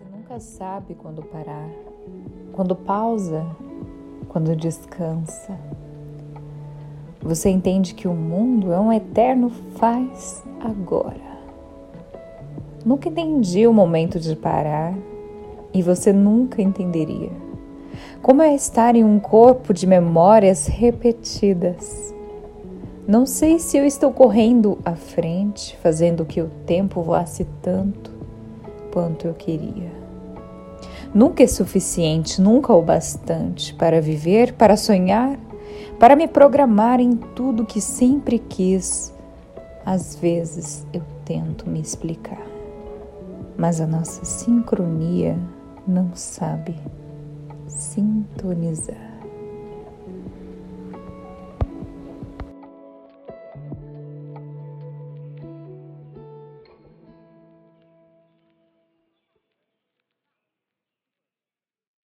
Você nunca sabe quando parar, quando pausa, quando descansa. Você entende que o mundo é um eterno faz agora. Nunca entendi o momento de parar e você nunca entenderia. Como é estar em um corpo de memórias repetidas. Não sei se eu estou correndo à frente, fazendo que o tempo voasse tanto quanto eu queria. Nunca é suficiente, nunca o bastante para viver, para sonhar, para me programar em tudo que sempre quis. Às vezes eu tento me explicar, mas a nossa sincronia não sabe sintonizar.